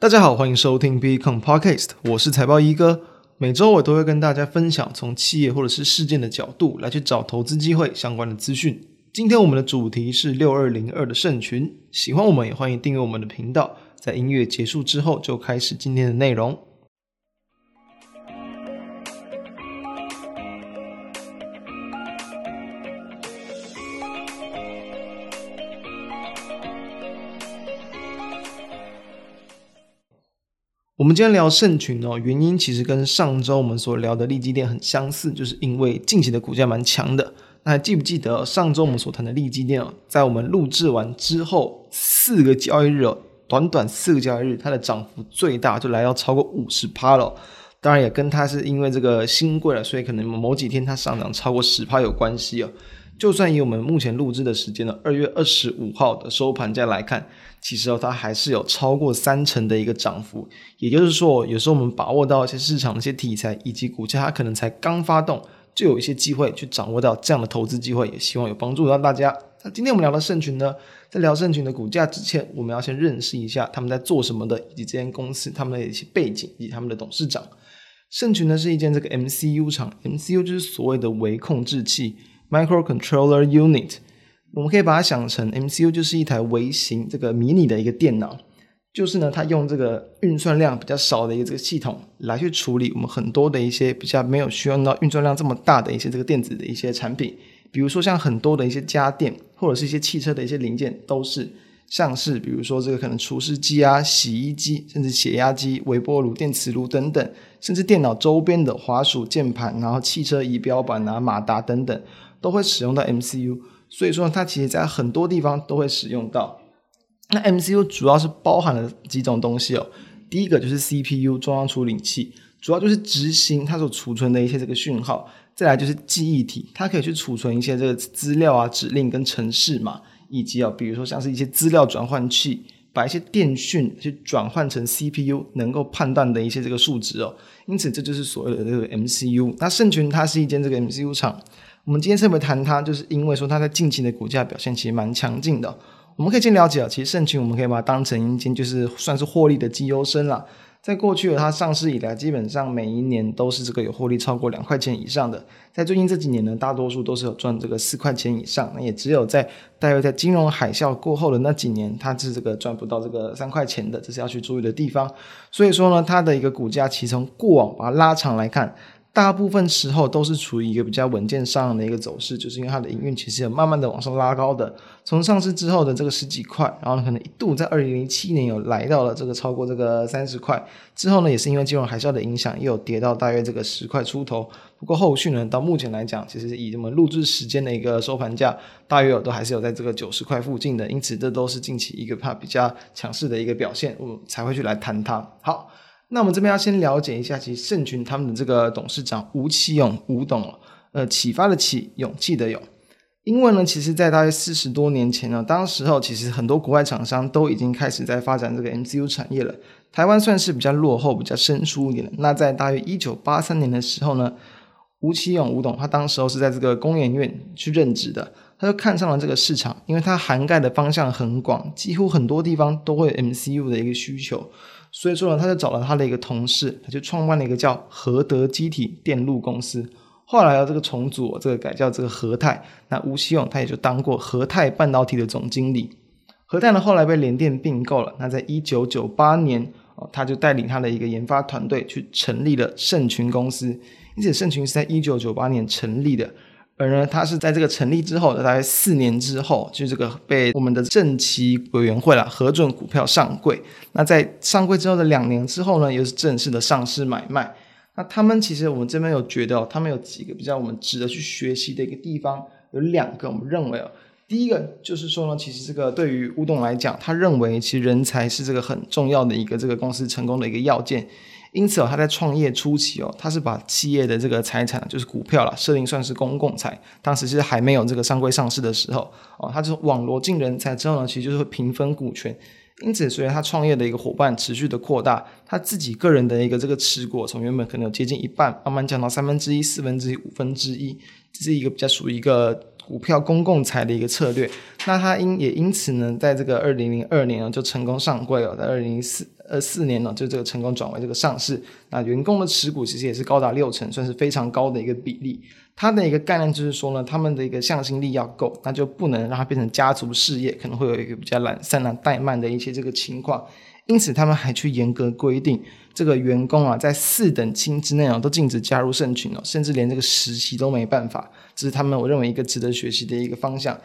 大家好，欢迎收听 Become Podcast，我是财报一哥。每周我都会跟大家分享从企业或者是事件的角度来去找投资机会相关的资讯。今天我们的主题是六二零二的盛群，喜欢我们也欢迎订阅我们的频道。在音乐结束之后，就开始今天的内容。我们今天聊盛群哦，原因其实跟上周我们所聊的利基店很相似，就是因为近期的股价蛮强的。那还记不记得上周我们所谈的利基店哦，在我们录制完之后四个交易日哦，短短四个交易日，它的涨幅最大就来到超过五十趴了。当然也跟它是因为这个新贵了，所以可能某几天它上涨超过十趴有关系哦。就算以我们目前录制的时间呢，二月二十五号的收盘价来看，其实哦，它还是有超过三成的一个涨幅。也就是说，有时候我们把握到一些市场的一些题材以及股价，它可能才刚发动，就有一些机会去掌握到这样的投资机会，也希望有帮助到大家。那今天我们聊的盛群呢，在聊盛群的股价之前，我们要先认识一下他们在做什么的，以及这间公司他们的一些背景以及他们的董事长。盛群呢是一间这个 MCU 厂，MCU 就是所谓的微控制器。Microcontroller Unit，我们可以把它想成 MCU 就是一台微型这个迷你的一个电脑，就是呢，它用这个运算量比较少的一个这个系统来去处理我们很多的一些比较没有需要用到运算量这么大的一些这个电子的一些产品，比如说像很多的一些家电或者是一些汽车的一些零件，都是像是比如说这个可能除湿机啊、洗衣机，甚至血压机、微波炉、电磁炉等等，甚至电脑周边的滑鼠、键盘，然后汽车仪表板啊、马达等等。都会使用到 MCU，所以说它其实在很多地方都会使用到。那 MCU 主要是包含了几种东西哦。第一个就是 CPU 中央处理器，主要就是执行它所储存的一些这个讯号。再来就是记忆体，它可以去储存一些这个资料啊、指令跟程式嘛，以及啊，比如说像是一些资料转换器，把一些电讯去转换成 CPU 能够判断的一些这个数值哦。因此这就是所谓的这个 MCU。那圣群它是一间这个 MCU 厂。我们今天特别谈它，就是因为说它在近期的股价表现其实蛮强劲的。我们可以先了解啊，其实盛群我们可以把它当成一间就是算是获利的绩优生啦。在过去的它上市以来，基本上每一年都是这个有获利超过两块钱以上的。在最近这几年呢，大多数都是有赚这个四块钱以上。那也只有在大约在金融海啸过后的那几年，它是这个赚不到这个三块钱的，这是要去注意的地方。所以说呢，它的一个股价其实从过往把它拉长来看。大部分时候都是处于一个比较稳健上的一个走势，就是因为它的营运其实有慢慢的往上拉高的。从上市之后的这个十几块，然后可能一度在二零零七年有来到了这个超过这个三十块，之后呢也是因为金融海啸的影响，又跌到大约这个十块出头。不过后续呢，到目前来讲，其实以我们录制时间的一个收盘价，大约都还是有在这个九十块附近的，因此这都是近期一个怕比较强势的一个表现，我才会去来谈它。好。那我们这边要先了解一下，其实盛群他们的这个董事长吴奇勇吴董，呃，启发的启，勇气的勇。因为呢，其实，在大约四十多年前呢，当时候其实很多国外厂商都已经开始在发展这个 MCU 产业了。台湾算是比较落后、比较生疏一点的。那在大约一九八三年的时候呢，吴奇勇吴董他当时候是在这个工研院去任职的，他就看上了这个市场，因为它涵盖的方向很广，几乎很多地方都会有 MCU 的一个需求。所以说呢，他就找了他的一个同事，他就创办了一个叫和德机体电路公司。后来要这个重组，这个改叫这个和泰。那吴锡勇他也就当过和泰半导体的总经理。和泰呢后来被联电并购了。那在一九九八年，哦，他就带领他的一个研发团队去成立了盛群公司。因此，盛群是在一九九八年成立的。而呢，他是在这个成立之后的大概四年之后，就这个被我们的证期委员会了核准股票上柜。那在上柜之后的两年之后呢，又是正式的上市买卖。那他们其实我们这边有觉得，他们有几个比较我们值得去学习的一个地方，有两个我们认为哦，第一个就是说呢，其实这个对于乌董来讲，他认为其实人才是这个很重要的一个这个公司成功的一个要件。因此哦，他在创业初期哦，他是把企业的这个财产，就是股票啦，设定算是公共财。当时是还没有这个上柜上市的时候哦，他就网罗进人才之后呢，其实就是会平分股权。因此，随着他创业的一个伙伴持续的扩大，他自己个人的一个这个持股，从原本可能有接近一半，慢慢降到三分之一、四分之一、五分之一，这是一个比较属于一个股票公共财的一个策略。那他因也因此呢，在这个二零零二年呢，就成功上柜了，在二零零四。二四年呢，就这个成功转为这个上市。那员工的持股其实也是高达六成，算是非常高的一个比例。它的一个概念就是说呢，他们的一个向心力要够，那就不能让它变成家族事业，可能会有一个比较懒散啊、怠慢的一些这个情况。因此，他们还去严格规定，这个员工啊，在四等亲之内啊，都禁止加入社群哦，甚至连这个实习都没办法。这是他们我认为一个值得学习的一个方向。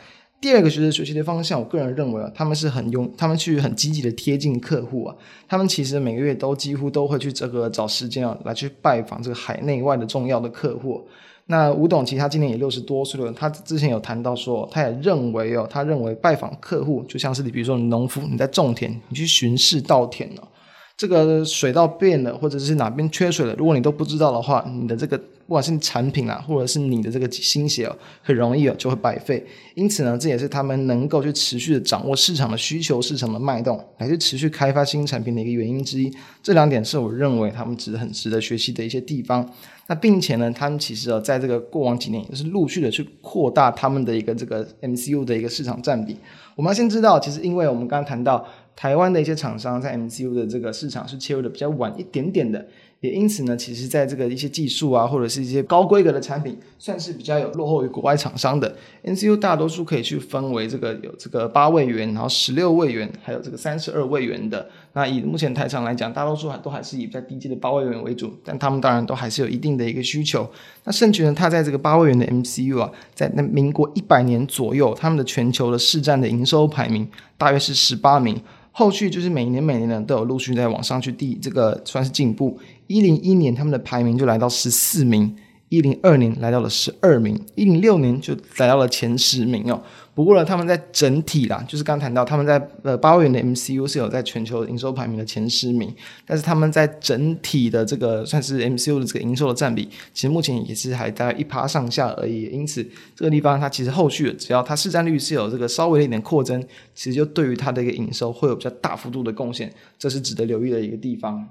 第二个值得学习的方向，我个人认为啊，他们是很用，他们去很积极的贴近客户啊，他们其实每个月都几乎都会去这个找时间啊，来去拜访这个海内外的重要的客户。那吴董其实他今年也六十多岁了，他之前有谈到说，他也认为哦，他认为拜访客户就像是你比如说你农夫你在种田，你去巡视稻田哦，这个水稻变了或者是哪边缺水了，如果你都不知道的话，你的这个。不管是产品啊，或者是你的这个心血哦，很容易哦就会白费。因此呢，这也是他们能够去持续的掌握市场的需求、市场的脉动，来去持续开发新产品的一个原因之一。这两点是我认为他们值得很值得学习的一些地方。那并且呢，他们其实哦，在这个过往几年也是陆续的去扩大他们的一个这个 MCU 的一个市场占比。我们要先知道，其实因为我们刚刚谈到台湾的一些厂商在 MCU 的这个市场是切入的比较晚一点点的。也因此呢，其实在这个一些技术啊，或者是一些高规格的产品，算是比较有落后于国外厂商的。MCU 大多数可以去分为这个有这个八位元，然后十六位元，还有这个三十二位元的。那以目前台厂来讲，大多数还都还是以比较低阶的八位元为主，但他们当然都还是有一定的一个需求。那盛群呢，它在这个八位元的 MCU 啊，在那民国一百年左右，他们的全球的市占的营收排名大约是十八名。后续就是每年每年呢都有陆续在往上去递，这个算是进步。一零一年他们的排名就来到十四名，一零二年来到了十二名，一零六年就来到了前十名哦。不过呢，他们在整体啦，就是刚谈到他们在呃八位元的 MCU 是有在全球营收排名的前十名，但是他们在整体的这个算是 MCU 的这个营收的占比，其实目前也是还在一趴上下而已。因此这个地方它其实后续只要它市占率是有这个稍微的一点扩增，其实就对于它的一个营收会有比较大幅度的贡献，这是值得留意的一个地方。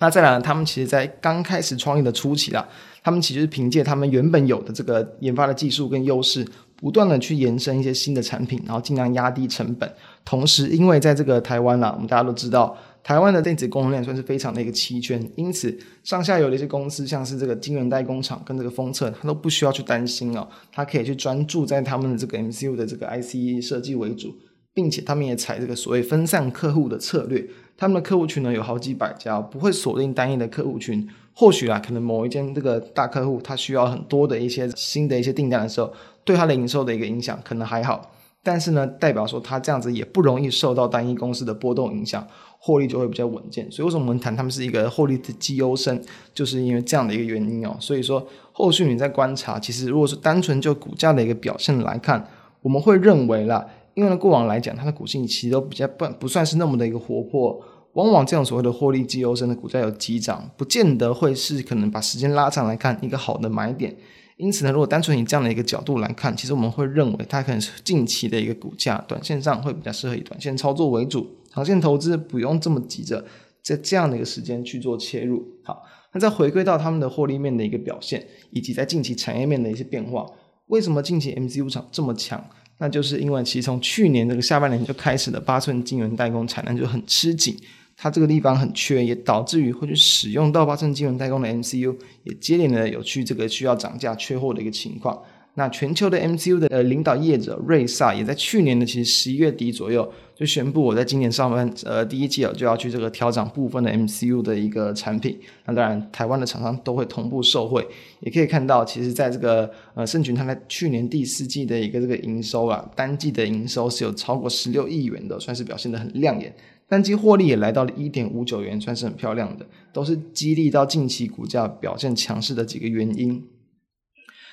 那再来，他们其实在刚开始创业的初期啦，他们其实是凭借他们原本有的这个研发的技术跟优势。不断的去延伸一些新的产品，然后尽量压低成本。同时，因为在这个台湾啦，我们大家都知道，台湾的电子供应链算是非常的一个齐全，因此上下游的一些公司，像是这个晶圆代工厂跟这个封测，它都不需要去担心哦，它可以去专注在他们的这个 MCU 的这个 IC 设计为主，并且他们也采这个所谓分散客户的策略。他们的客户群呢有好几百家，不会锁定单一的客户群。或许啊，可能某一间这个大客户，他需要很多的一些新的一些订单的时候，对他的营收的一个影响可能还好。但是呢，代表说他这样子也不容易受到单一公司的波动影响，获利就会比较稳健。所以为什么我们谈他们是一个获利的绩优生，就是因为这样的一个原因哦。所以说后续你在观察，其实如果是单纯就股价的一个表现来看，我们会认为啦。因为呢，过往来讲，它的股性其实都比较不不算是那么的一个活泼，往往这种所谓的获利绩优生的股价有急涨，不见得会是可能把时间拉长来看一个好的买点。因此呢，如果单纯以这样的一个角度来看，其实我们会认为它可能是近期的一个股价，短线上会比较适合以短线操作为主，长线投资不用这么急着在这样的一个时间去做切入。好，那再回归到他们的获利面的一个表现，以及在近期产业面的一些变化，为什么近期 MCU 厂这么强？那就是因为其实从去年这个下半年就开始的八寸晶圆代工产能就很吃紧，它这个地方很缺，也导致于会去使用到八寸晶圆代工的 MCU，也接连的有去这个需要涨价缺货的一个情况。那全球的 MCU 的呃领导业者瑞萨也在去年的其实十一月底左右就宣布，我在今年上半呃第一季哦就要去这个调整部分的 MCU 的一个产品。那当然，台湾的厂商都会同步受惠。也可以看到，其实在这个呃盛群，它在去年第四季的一个这个营收啊，单季的营收是有超过十六亿元的，算是表现的很亮眼。单季获利也来到了一点五九元，算是很漂亮的，都是激励到近期股价表现强势的几个原因。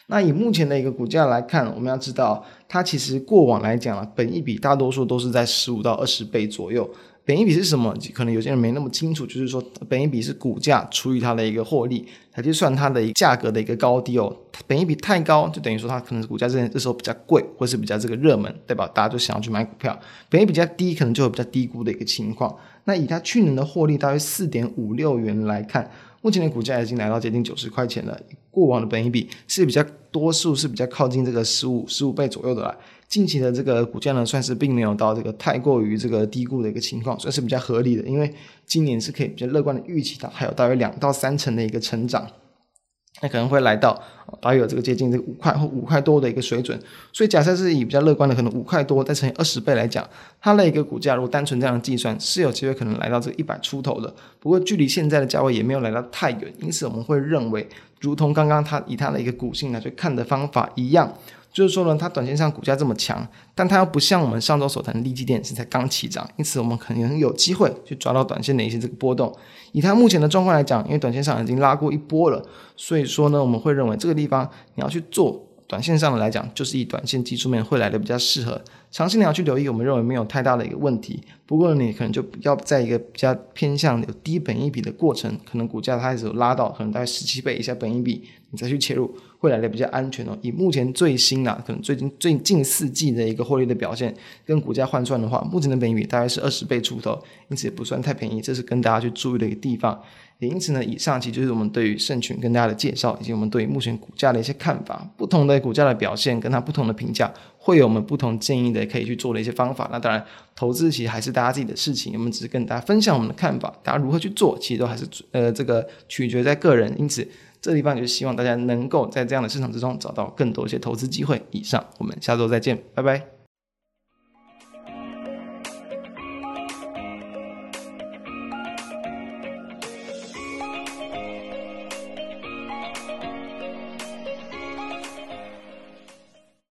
那以目前的一个股价来看，我们要知道，它其实过往来讲啊，本一比大多数都是在十五到二十倍左右。本一比是什么？可能有些人没那么清楚，就是说，本一比是股价除以它的一个获利，它就算它的一价格的一个高低哦。本一比太高，就等于说它可能是股价这这时候比较贵，或是比较这个热门，代表大家就想要去买股票。本一比较低，可能就有比较低估的一个情况。那以它去年的获利大约四点五六元来看。目前的股价已经来到接近九十块钱了，过往的本益比是比较多数是比较靠近这个十五十五倍左右的啦。近期的这个股价呢，算是并没有到这个太过于这个低估的一个情况，算是比较合理的，因为今年是可以比较乐观的预期到，还有大约两到三成的一个成长。可能会来到大约有这个接近这个五块或五块多的一个水准，所以假设是以比较乐观的可能五块多再乘以二十倍来讲，它的一个股价如果单纯这样计算是有机会可能来到这个一百出头的。不过距离现在的价位也没有来到太远，因此我们会认为，如同刚刚它以它的一个股性来去看的方法一样。就是说呢，它短线上股价这么强，但它又不像我们上周所谈的利基电是才刚起涨，因此我们可能有机会去抓到短线的一些这个波动。以它目前的状况来讲，因为短线上已经拉过一波了，所以说呢，我们会认为这个地方你要去做。短线上的来讲，就是以短线技术面会来的比较适合。长期你要去留意，我们认为没有太大的一个问题。不过你可能就要在一个比较偏向有低本益比的过程，可能股价它开始有拉到可能大概十七倍以下本益比，你再去切入，会来的比较安全哦。以目前最新啊，可能最近最近四季的一个获利的表现，跟股价换算的话，目前的本益比大概是二十倍出头，因此也不算太便宜，这是跟大家去注意的一个地方。也因此呢，以上其实就是我们对于盛群跟大家的介绍，以及我们对于目前股价的一些看法。不同的股价的表现，跟它不同的评价，会有我们不同建议的可以去做的一些方法。那当然，投资其实还是大家自己的事情，我们只是跟大家分享我们的看法。大家如何去做，其实都还是呃这个取决在个人。因此，这地方就是希望大家能够在这样的市场之中找到更多一些投资机会。以上，我们下周再见，拜拜。